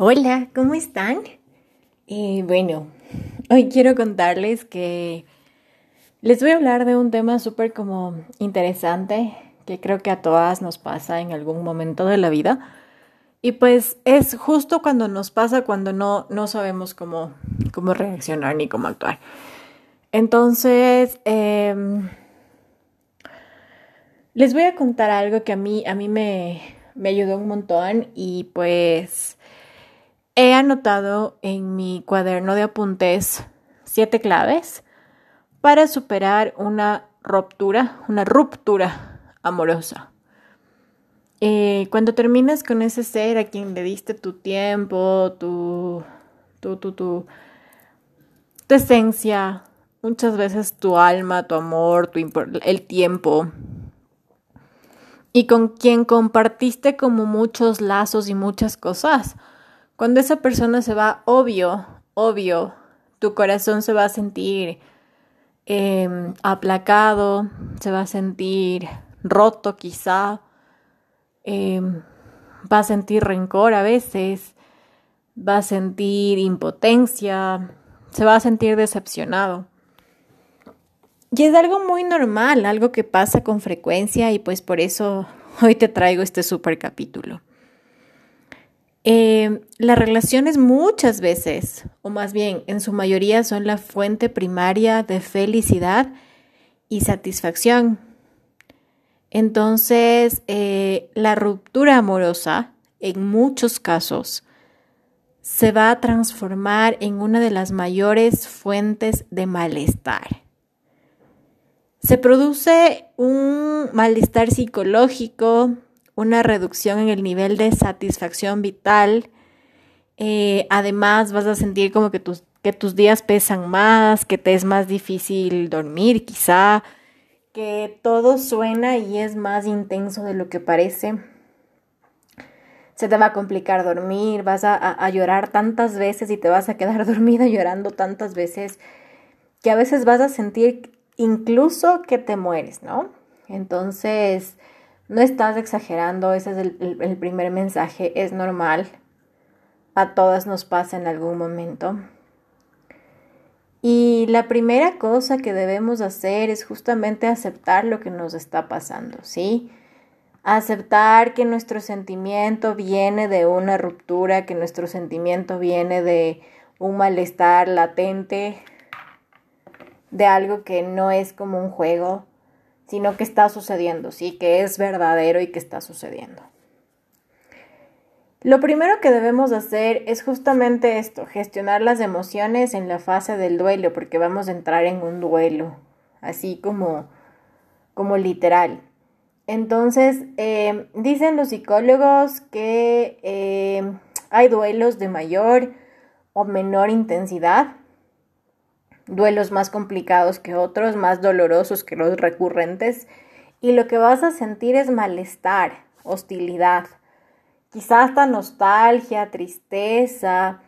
Hola, ¿cómo están? Eh, bueno, hoy quiero contarles que les voy a hablar de un tema súper como interesante que creo que a todas nos pasa en algún momento de la vida. Y pues es justo cuando nos pasa cuando no, no sabemos cómo, cómo reaccionar ni cómo actuar. Entonces, em, les voy a contar algo que a mí, a mí me, me ayudó un montón y pues He anotado en mi cuaderno de apuntes siete claves para superar una ruptura, una ruptura amorosa. Eh, cuando terminas con ese ser a quien le diste tu tiempo, tu, tu, tu, tu, tu esencia, muchas veces tu alma, tu amor, tu el tiempo, y con quien compartiste como muchos lazos y muchas cosas, cuando esa persona se va, obvio, obvio, tu corazón se va a sentir em, aplacado, se va a sentir roto quizá, em, va a sentir rencor a veces, va a sentir impotencia, se va a sentir decepcionado. Y es algo muy normal, algo que pasa con frecuencia y pues por eso hoy te traigo este super capítulo. Eh, las relaciones muchas veces, o más bien en su mayoría, son la fuente primaria de felicidad y satisfacción. Entonces, eh, la ruptura amorosa, en muchos casos, se va a transformar en una de las mayores fuentes de malestar. Se produce un malestar psicológico, una reducción en el nivel de satisfacción vital. Eh, además, vas a sentir como que tus, que tus días pesan más, que te es más difícil dormir quizá, que todo suena y es más intenso de lo que parece. Se te va a complicar dormir, vas a, a llorar tantas veces y te vas a quedar dormida llorando tantas veces que a veces vas a sentir incluso que te mueres, ¿no? Entonces, no estás exagerando, ese es el, primer mensaje, es normal. A todas nos pasa en algún momento. Y la primera cosa que debemos hacer es justamente aceptar lo que nos está pasando, ¿sí? Aceptar que nuestro sentimiento viene de una ruptura, que nuestro sentimiento viene de un malestar latente, de algo que no es como un juego, sino que está sucediendo, sí, que es verdadero y que está sucediendo. Lo primero que debemos hacer es justamente esto, gestionar las emociones en la fase del duelo, porque vamos a entrar en un duelo, así como, como literal. Entonces, eh, dicen los psicólogos que eh, hay duelos de mayor o menor intensidad duelos más complicados que otros, más dolorosos que los recurrentes, y lo que vas a sentir es malestar, hostilidad, quizás hasta nostalgia, tristeza,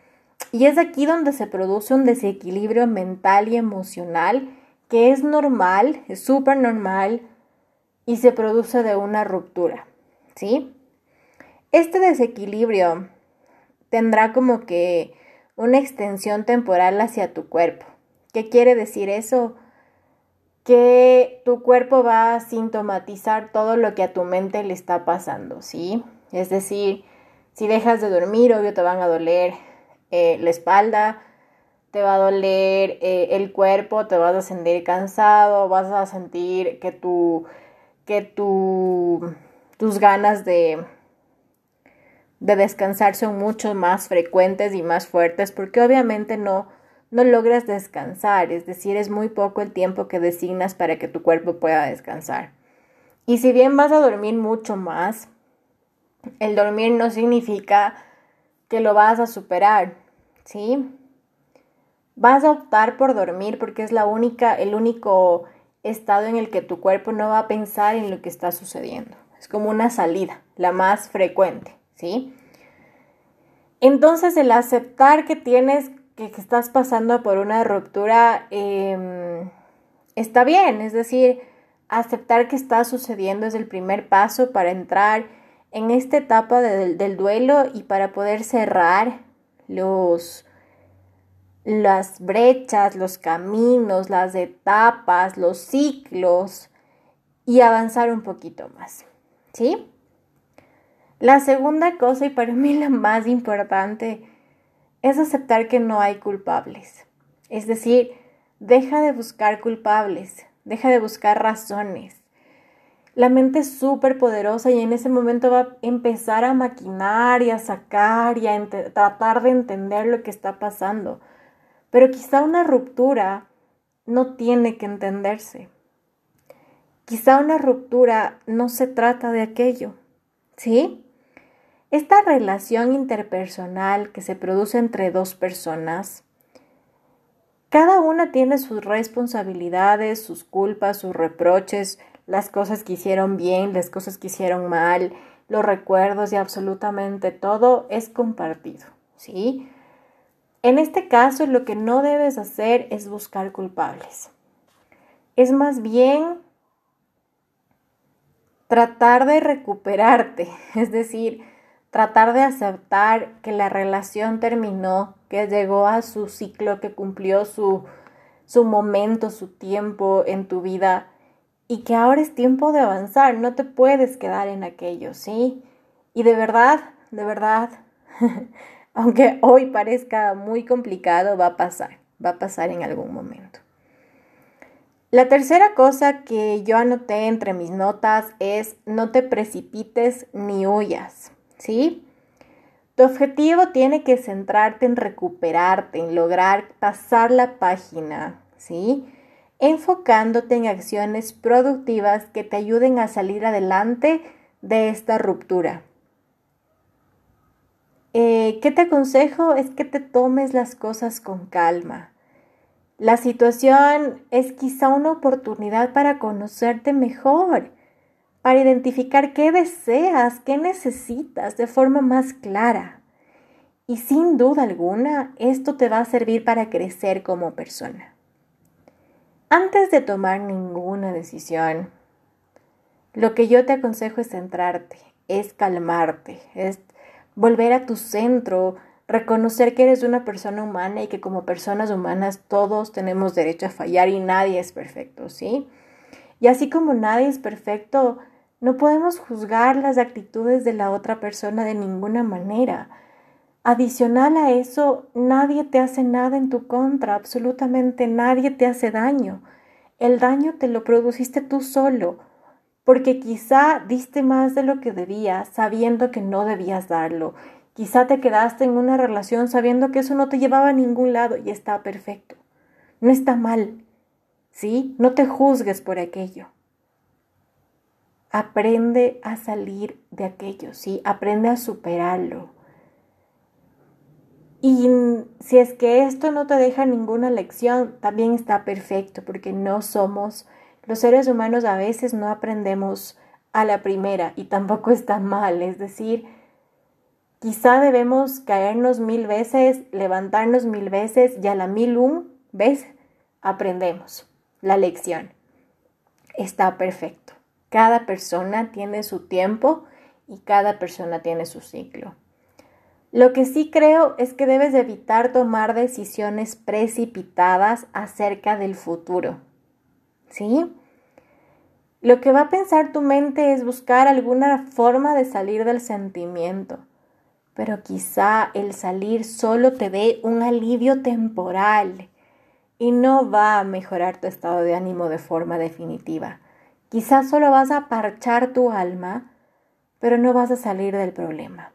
y es aquí donde se produce un desequilibrio mental y emocional que es normal, es súper normal y se produce de una ruptura, ¿sí? Este desequilibrio tendrá como que una extensión temporal hacia tu cuerpo. ¿Qué quiere decir eso? Que tu cuerpo va a sintomatizar todo lo que a tu mente le está pasando, ¿sí? Es decir, si dejas de dormir, obvio te van a doler eh, la espalda, te va a doler eh, el cuerpo, te vas a sentir cansado, vas a sentir que tu, que tu, tus ganas de, de descansar son mucho más frecuentes y más fuertes, porque obviamente no no logras descansar, es decir, es muy poco el tiempo que designas para que tu cuerpo pueda descansar. Y si bien vas a dormir mucho más, el dormir no significa que lo vas a superar, ¿sí? Vas a optar por dormir porque es la única, el único estado en el que tu cuerpo no va a pensar en lo que está sucediendo. Es como una salida, la más frecuente, ¿sí? Entonces el aceptar que tienes que, estás pasando por una ruptura em, está bien, es decir, aceptar que está sucediendo es el primer paso para entrar en esta etapa del duelo y para poder cerrar los, las brechas, los caminos, las etapas, los ciclos y avanzar un poquito más. ¿Sí? La segunda cosa y para mí la más importante es aceptar que no hay culpables. Es decir, deja de buscar culpables, deja de buscar razones. La mente es súper poderosa y en ese momento va a empezar a maquinar y a sacar y a tratar de entender lo que está pasando. Pero quizá una ruptura no tiene que entenderse. Quizá una ruptura no se trata de aquello. ¿Sí? Esta relación interpersonal que se produce entre dos personas, cada una tiene sus responsabilidades, sus culpas, sus reproches, las cosas que hicieron bien, las cosas que hicieron mal, los recuerdos y absolutamente todo es compartido, ¿sí? En este caso, lo que no debes hacer es buscar culpables. Es más bien tratar de recuperarte, es decir, tratar de aceptar que la relación terminó, que llegó a su ciclo, que cumplió su, su momento, su tiempo en tu vida y que ahora es tiempo de avanzar, no te puedes quedar en aquello, ¿sí? Y de verdad, de verdad, aunque hoy parezca muy complicado, va a pasar, va a pasar en algún momento. La tercera cosa que yo anoté entre mis notas es no te precipites ni huyas. ¿Sí? Tu objetivo tiene que centrarte en recuperarte, en lograr pasar la página, ¿sí? Enfocándote en acciones productivas que te ayuden a salir adelante de esta ruptura. Eh, ¿Qué te aconsejo? Es que te tomes las cosas con calma. La situación es quizá una oportunidad para conocerte mejor para identificar qué deseas, qué necesitas de forma más clara. Y sin duda alguna, esto te va a servir para crecer como persona. Antes de tomar ninguna decisión, lo que yo te aconsejo es centrarte, es calmarte, es volver a tu centro, reconocer que eres una persona humana y que como personas humanas todos tenemos derecho a fallar y nadie es perfecto, ¿sí? Y así como nadie es perfecto, no podemos juzgar las actitudes de la otra persona de ninguna manera. Adicional a eso, nadie te hace nada en tu contra, absolutamente nadie te hace daño. El daño te lo produciste tú solo, porque quizá diste más de lo que debías, sabiendo que no debías darlo. Quizá te quedaste en una relación sabiendo que eso no te llevaba a ningún lado y está perfecto. No está mal. ¿Sí? No te juzgues por aquello. Aprende a salir de aquello, ¿sí? Aprende a superarlo. Y si es que esto no te deja ninguna lección, también está perfecto, porque no somos, los seres humanos a veces no aprendemos a la primera y tampoco está mal, es decir, quizá debemos caernos mil veces, levantarnos mil veces y a la mil un vez aprendemos la lección. Está perfecto. Cada persona tiene su tiempo y cada persona tiene su ciclo. Lo que sí creo es que debes evitar tomar decisiones precipitadas acerca del futuro. ¿Sí? Lo que va a pensar tu mente es buscar alguna forma de salir del sentimiento, pero quizá el salir solo te dé un alivio temporal y no va a mejorar tu estado de ánimo de forma definitiva. Quizás solo vas a parchar tu alma, pero no vas a salir del problema.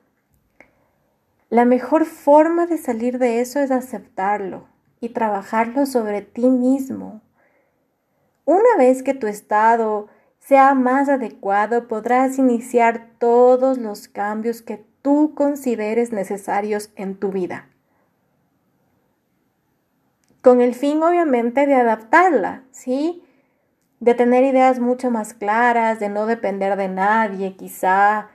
La mejor forma de salir de eso es aceptarlo y trabajarlo sobre ti mismo. Una vez que tu estado sea más adecuado, podrás iniciar todos los cambios que tú consideres necesarios en tu vida. Con el fin, obviamente, de adaptarla, ¿sí? De tener ideas mucho más claras, de no depender de nadie, quizá,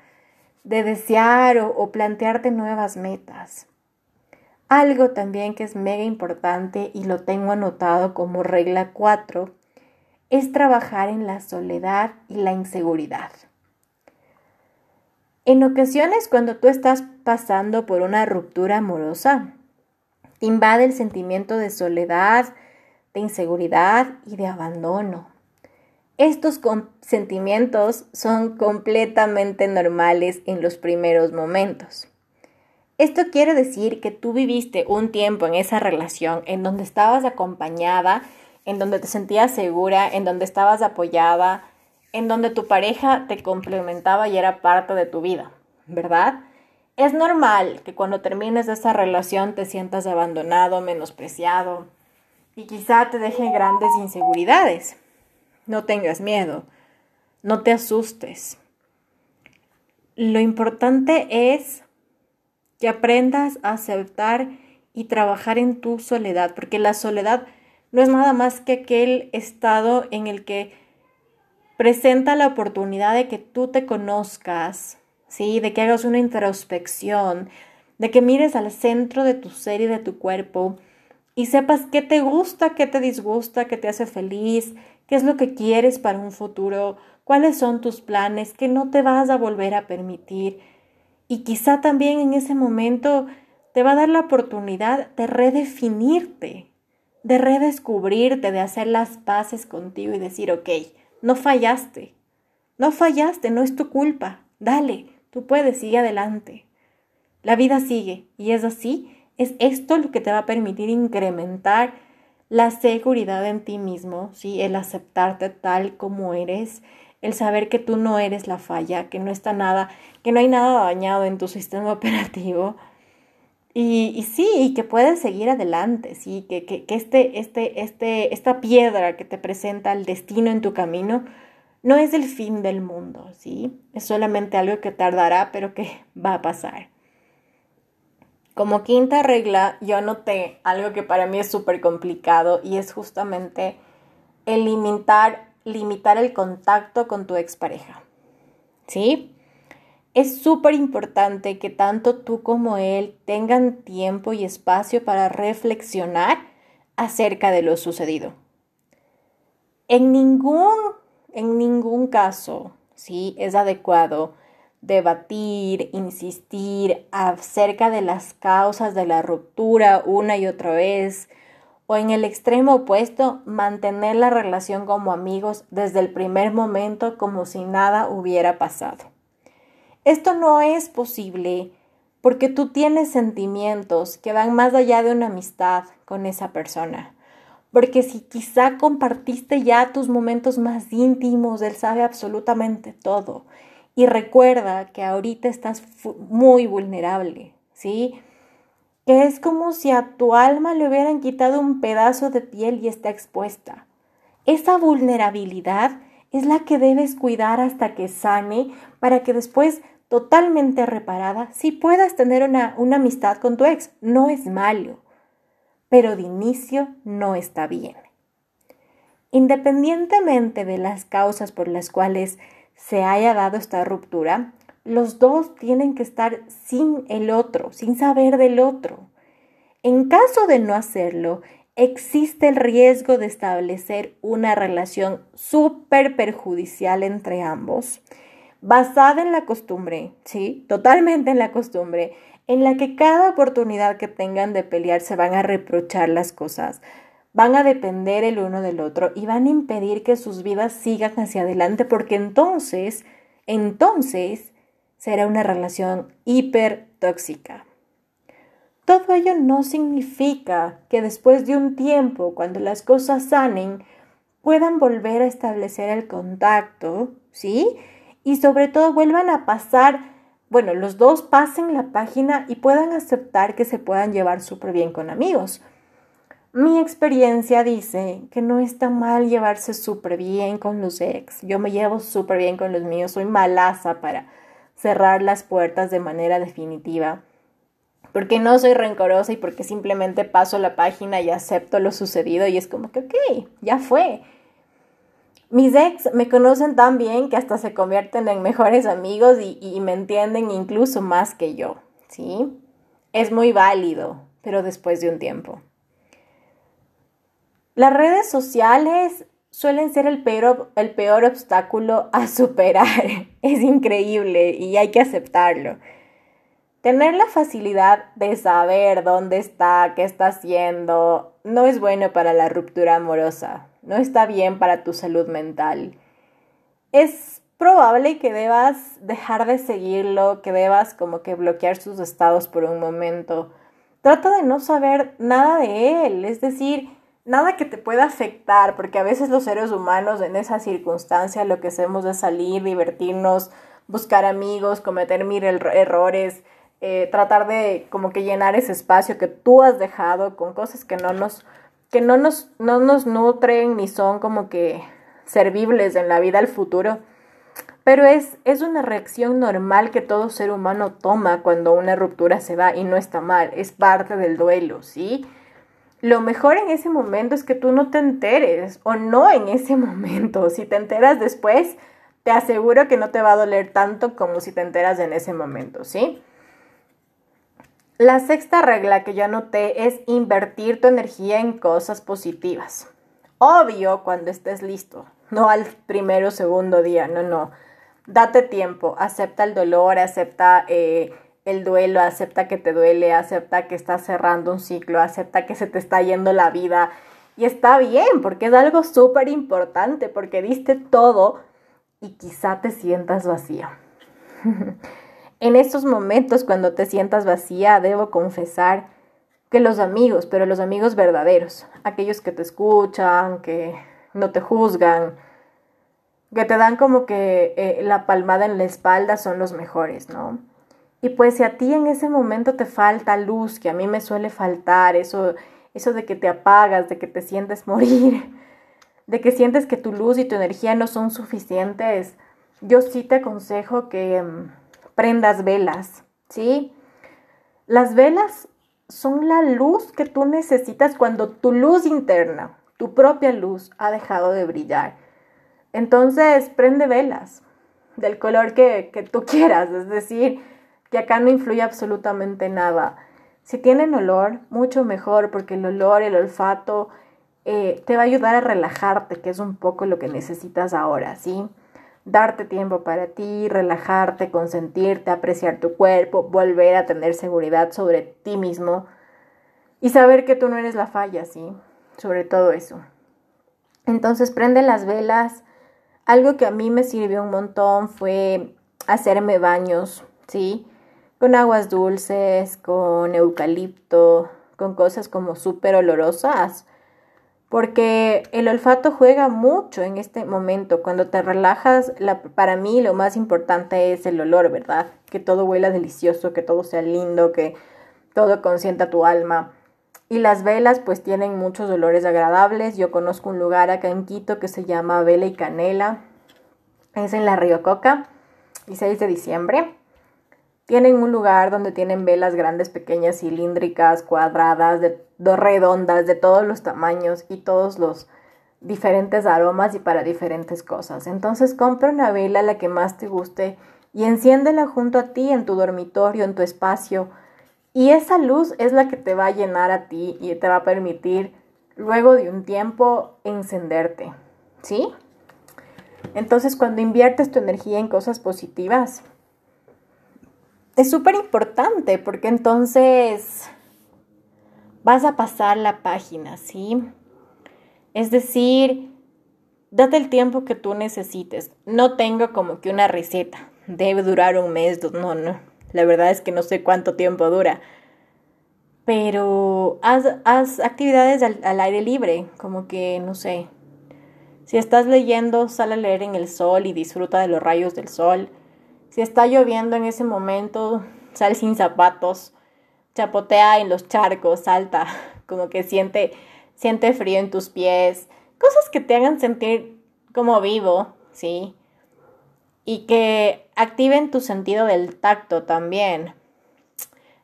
de desear o, plantearte nuevas metas. Algo también que es mega importante y lo tengo anotado como regla 4 es trabajar en la soledad y la inseguridad. En ocasiones, cuando tú estás pasando por una ruptura amorosa, te invade el sentimiento de soledad, de inseguridad y de abandono. Estos sentimientos son completamente normales en los primeros momentos. Esto quiere decir que tú viviste un tiempo en esa relación en donde estabas acompañada, en donde te sentías segura, en donde estabas apoyada, en donde tu pareja te complementaba y era parte de tu vida, ¿verdad? Es normal que cuando termines esa relación te sientas abandonado, menospreciado y quizá te deje grandes inseguridades. No tengas miedo, no te asustes. Lo importante es que aprendas a aceptar y trabajar en tu soledad, porque la soledad no es nada más que aquel estado en el que presenta la oportunidad de que tú te conozcas, ¿sí? De que hagas una introspección, de que mires al centro de tu ser y de tu cuerpo y sepas qué te gusta, qué te disgusta, qué te hace feliz, qué es lo que quieres para un futuro, cuáles son tus planes, qué no te vas a volver a permitir y quizá también en ese momento te va a dar la oportunidad de redefinirte, de redescubrirte, de hacer las paces contigo y decir, ok, no fallaste, no fallaste, no es tu culpa, dale, tú puedes, sigue adelante. La vida sigue y es así, es esto lo que te va a permitir incrementar la seguridad en ti mismo, ¿sí? el aceptarte tal como eres, el saber que tú no eres la falla, que no está nada, que no hay nada dañado en tu sistema operativo. Y, sí, y que puedes seguir adelante, sí, que, que, que este, este, este, esta piedra que te presenta el destino en tu camino no es el fin del mundo, sí, es solamente algo que tardará, pero que va a pasar. Como quinta regla, yo noté algo que para mí es súper complicado y es justamente el limitar limitar el contacto con tu expareja. ¿Sí? Es súper importante que tanto tú como él tengan tiempo y espacio para reflexionar acerca de lo sucedido. En ningún, en ningún caso, ¿sí? Es adecuado debatir, insistir acerca de las causas de la ruptura una y otra vez, o en el extremo opuesto, mantener la relación como amigos desde el primer momento como si nada hubiera pasado. Esto no es posible porque tú tienes sentimientos que van más allá de una amistad con esa persona. Porque si quizá compartiste ya tus momentos más íntimos, él sabe absolutamente todo. Y recuerda que ahorita estás muy vulnerable, ¿sí? que es como si a tu alma le hubieran quitado un pedazo de piel y está expuesta. Esa vulnerabilidad es la que debes cuidar hasta que sane para que después, totalmente reparada, sí puedas tener una, una amistad con tu ex. No es malo, pero de inicio no está bien. Independientemente de las causas por las cuales se haya dado esta ruptura, los dos tienen que estar sin el otro, sin saber del otro. En caso de no hacerlo, existe el riesgo de establecer una relación súper perjudicial entre ambos, basada en la costumbre, ¿sí? Totalmente en la costumbre, en la que cada oportunidad que tengan de pelear se van a reprochar las cosas, van a depender el uno del otro y van a impedir que sus vidas sigan hacia adelante porque entonces, entonces será una relación hiper tóxica. Todo ello no significa que después de un tiempo, cuando las cosas sanen, puedan volver a establecer el contacto, ¿sí? Y sobre todo vuelvan a pasar, bueno, los dos pasen la página y puedan aceptar que se puedan llevar súper bien con amigos. Mi experiencia dice que no está mal llevarse súper bien con los ex. Yo me llevo súper bien con los míos, soy malaza para cerrar las puertas de manera definitiva, porque no soy rencorosa y porque simplemente paso la página y acepto lo sucedido y es como que, ok, ya fue. Mis ex me conocen tan bien que hasta se convierten en mejores amigos y, y me entienden incluso más que yo, ¿sí? Es muy válido, pero después de un tiempo. Las redes sociales suelen ser el peor, el peor obstáculo a superar. Es increíble y hay que aceptarlo. Tener la facilidad de saber dónde está, qué está haciendo, no es bueno para la ruptura amorosa, no está bien para tu salud mental. Es probable que debas dejar de seguirlo, que debas como que bloquear sus estados por un momento. Trata de no saber nada de él, es decir, nada que te pueda afectar, porque a veces los seres humanos en esa circunstancia lo que hacemos es salir, divertirnos, buscar amigos, cometer mil errores, eh, tratar de como que llenar ese espacio que tú has dejado con cosas que no nos, que no nos, no nos nutren ni son como que servibles en la vida al futuro. Pero es, es una reacción normal que todo ser humano toma cuando una ruptura se va y no está mal, es parte del duelo, ¿sí? Lo mejor en ese momento es que tú no te enteres o no en ese momento. Si te enteras después, te aseguro que no te va a doler tanto como si te enteras en ese momento, ¿sí? La sexta regla que yo anoté es invertir tu energía en cosas positivas. Obvio cuando estés listo, no al primero o segundo día, no, no. Date tiempo, acepta el dolor, acepta eh, el duelo, acepta que te duele, acepta que estás cerrando un ciclo, acepta que se te está yendo la vida. Y está bien, porque es algo súper importante, porque diste todo y quizá te sientas vacía. En estos momentos, cuando te sientas vacía, debo confesar que los amigos, pero los amigos verdaderos, aquellos que te escuchan, que no te juzgan, que te dan como que eh, la palmada en la espalda, son los mejores, ¿no? Y pues si a ti en ese momento te falta luz, que a mí me suele faltar, eso, eso de que te apagas, de que te sientes morir, de que sientes que tu luz y tu energía no son suficientes, yo sí te aconsejo que mm, prendas velas, ¿sí? Las velas son la luz que tú necesitas cuando tu luz interna, tu propia luz, ha dejado de brillar. Entonces, prende velas del color que, que tú quieras, es decir, que acá no influye absolutamente nada. Si tienen olor, mucho mejor, porque el olor, el olfato, eh, te va a ayudar a relajarte, que es un poco lo que necesitas ahora, ¿sí? darte tiempo para ti, relajarte, consentirte, apreciar tu cuerpo, volver a tener seguridad sobre ti mismo y saber que tú no eres la falla, ¿sí? Sobre todo eso. Entonces prende las velas. Algo que a mí me sirvió un montón fue hacerme baños, ¿sí? Con aguas dulces, con eucalipto, con cosas como súper olorosas porque el olfato juega mucho en este momento. Cuando te relajas, para mí lo más importante es el olor, ¿verdad? Que todo huela delicioso, que todo sea lindo, que todo consienta tu alma. Y las velas pues tienen muchos olores agradables. Yo conozco un lugar acá en Quito que se llama Vela y Canela. Es en la Río Coca, 16 de diciembre. Tienen un lugar donde tienen velas grandes, pequeñas, cilíndricas, cuadradas, de, redondas, de todos los tamaños y todos los diferentes aromas y para diferentes cosas. Entonces compra una vela la que más te guste y enciéndela junto a ti en tu dormitorio, en tu espacio. Y esa luz es la que te va a llenar a ti y te va a permitir luego de un tiempo encenderte. ¿Sí? Entonces cuando inviertes tu energía en cosas positivas, es súper importante porque entonces vas a pasar la página, ¿sí? Es decir, date el tiempo que tú necesites. No tengo como que una receta. Debe durar un mes, no, no. La verdad es que no sé cuánto tiempo dura. Pero haz, haz actividades al, al aire libre, como que, no sé. Si estás leyendo, sal a leer en el sol y disfruta de los rayos del sol si está lloviendo en ese momento, sal sin zapatos, chapotea en los charcos, salta, como que siente, siente frío en tus pies, cosas que te hagan sentir como vivo, ¿sí? Y que activen tu sentido del tacto también.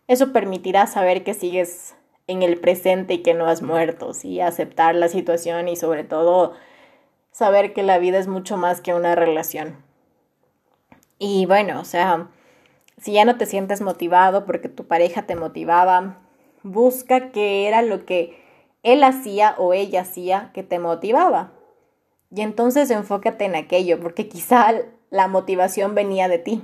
Eso permitirá saber que sigues en el presente y que no has muerto, ¿sí? Aceptar la situación y sobre todo saber que la vida es mucho más que una relación. Y bueno, o sea, si ya no te sientes motivado porque tu pareja te motivaba, busca qué era lo que él hacía o ella hacía que te motivaba. Y entonces enfócate en aquello, porque quizá la motivación venía de ti,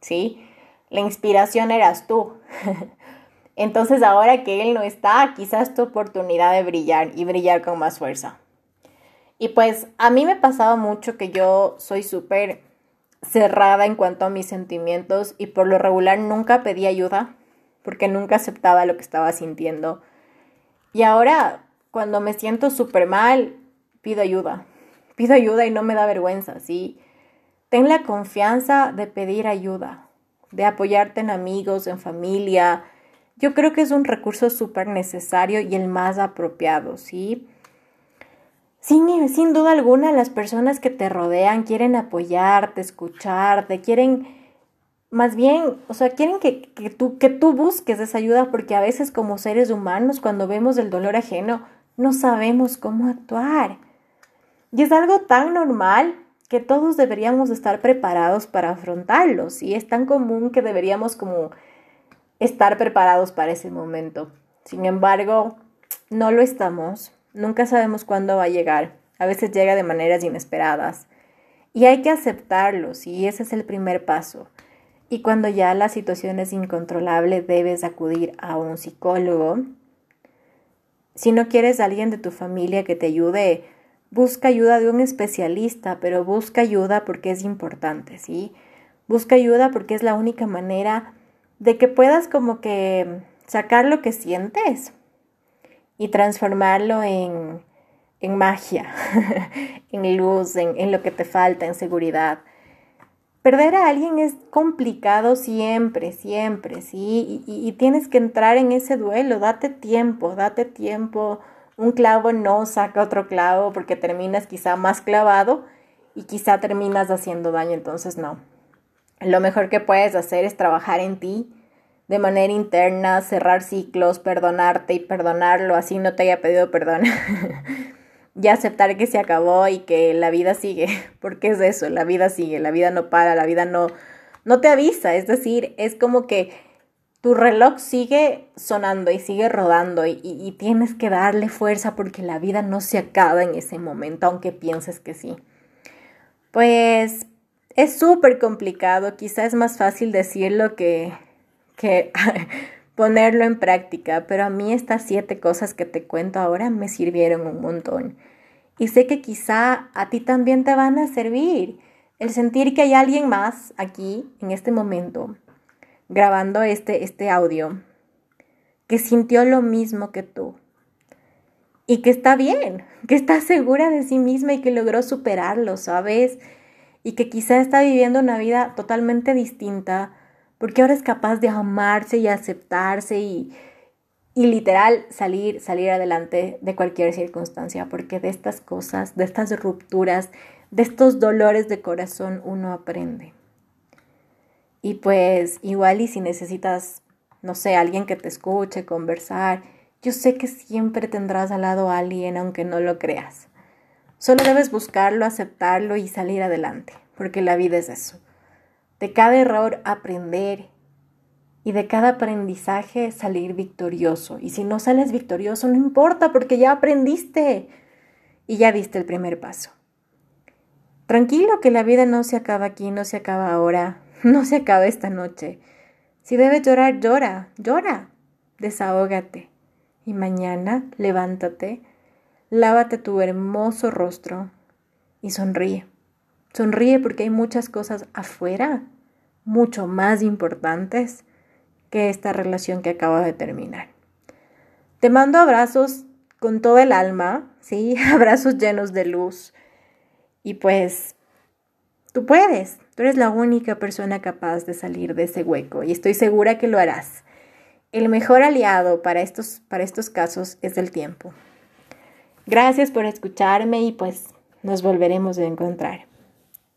¿sí? La inspiración eras tú. entonces ahora que él no está, quizás tu oportunidad de brillar y brillar con más fuerza. Y pues a mí me pasaba mucho que yo soy súper cerrada en cuanto a mis sentimientos y por lo regular nunca pedí ayuda porque nunca aceptaba lo que estaba sintiendo. Y ahora, cuando me siento súper mal, pido ayuda. Pido ayuda y no me da vergüenza, ¿sí? Ten la confianza de pedir ayuda, de apoyarte en amigos, en familia. Yo creo que es un recurso súper necesario y el más apropiado, ¿sí? Sin, duda alguna, las personas que te rodean quieren apoyarte, escucharte, quieren más bien, o sea, quieren que, que, tú, que tú busques esa ayuda porque a veces como seres humanos cuando vemos el dolor ajeno no sabemos cómo actuar. Y es algo tan normal que todos deberíamos estar preparados para afrontarlos y es tan común que deberíamos como estar preparados para ese momento. Sin embargo, no lo estamos. Nunca sabemos cuándo va a llegar. A veces llega de maneras inesperadas. Y hay que aceptarlos y ese es el primer paso. Y cuando ya la situación es incontrolable, debes acudir a un psicólogo. Si no quieres a alguien de tu familia que te ayude, busca ayuda de un especialista, pero busca ayuda porque es importante, ¿sí? Busca ayuda porque es la única manera de que puedas como que sacar lo que sientes y transformarlo en, en magia, en luz, en, en lo que te falta, en seguridad. Perder a alguien es complicado siempre, siempre, ¿sí? Y, tienes que entrar en ese duelo, date tiempo, date tiempo. Un clavo no saca otro clavo porque terminas quizá más clavado y quizá terminas haciendo daño, entonces no. Lo mejor que puedes hacer es trabajar en ti de manera interna, cerrar ciclos, perdonarte y perdonarlo, así no te haya pedido perdón. y aceptar que se acabó y que la vida sigue, porque es eso, la vida sigue, la vida no para, la vida no, no te avisa, es decir, es como que tu reloj sigue sonando y sigue rodando y, y, tienes que darle fuerza porque la vida no se acaba en ese momento, aunque pienses que sí. Pues es súper complicado, quizás es más fácil decirlo que, que ponerlo en práctica, pero a mí estas siete cosas que te cuento ahora me sirvieron un montón. Y sé que quizá a ti también te van a servir. El sentir que hay alguien más aquí, en este momento, grabando este, este audio, que sintió lo mismo que tú. Y que está bien, que está segura de sí misma y que logró superarlo, ¿sabes? Y que quizá está viviendo una vida totalmente distinta porque ahora es capaz de amarse y aceptarse y, y literal salir, salir adelante de cualquier circunstancia, porque de estas cosas, de estas rupturas, de estos dolores de corazón uno aprende. Y pues igual y si necesitas, no sé, alguien que te escuche, conversar, yo sé que siempre tendrás al lado a alguien aunque no lo creas. Solo debes buscarlo, aceptarlo y salir adelante, porque la vida es eso de cada error aprender y de cada aprendizaje salir victorioso. Y si no sales victorioso, no importa porque ya aprendiste y ya diste el primer paso. Tranquilo que la vida no se acaba aquí, no se acaba ahora, no se acaba esta noche. Si debes llorar, llora, llora, desahógate. Y mañana levántate, lávate tu hermoso rostro y sonríe. Sonríe porque hay muchas cosas afuera, mucho más importantes que esta relación que acaba de terminar. Te mando abrazos con todo el alma, ¿sí? Abrazos llenos de luz. Y pues, tú puedes, tú eres la única persona capaz de salir de ese hueco y estoy segura que lo harás. El mejor aliado para estos, para estos casos es el tiempo. Gracias por escucharme y pues nos volveremos a encontrar.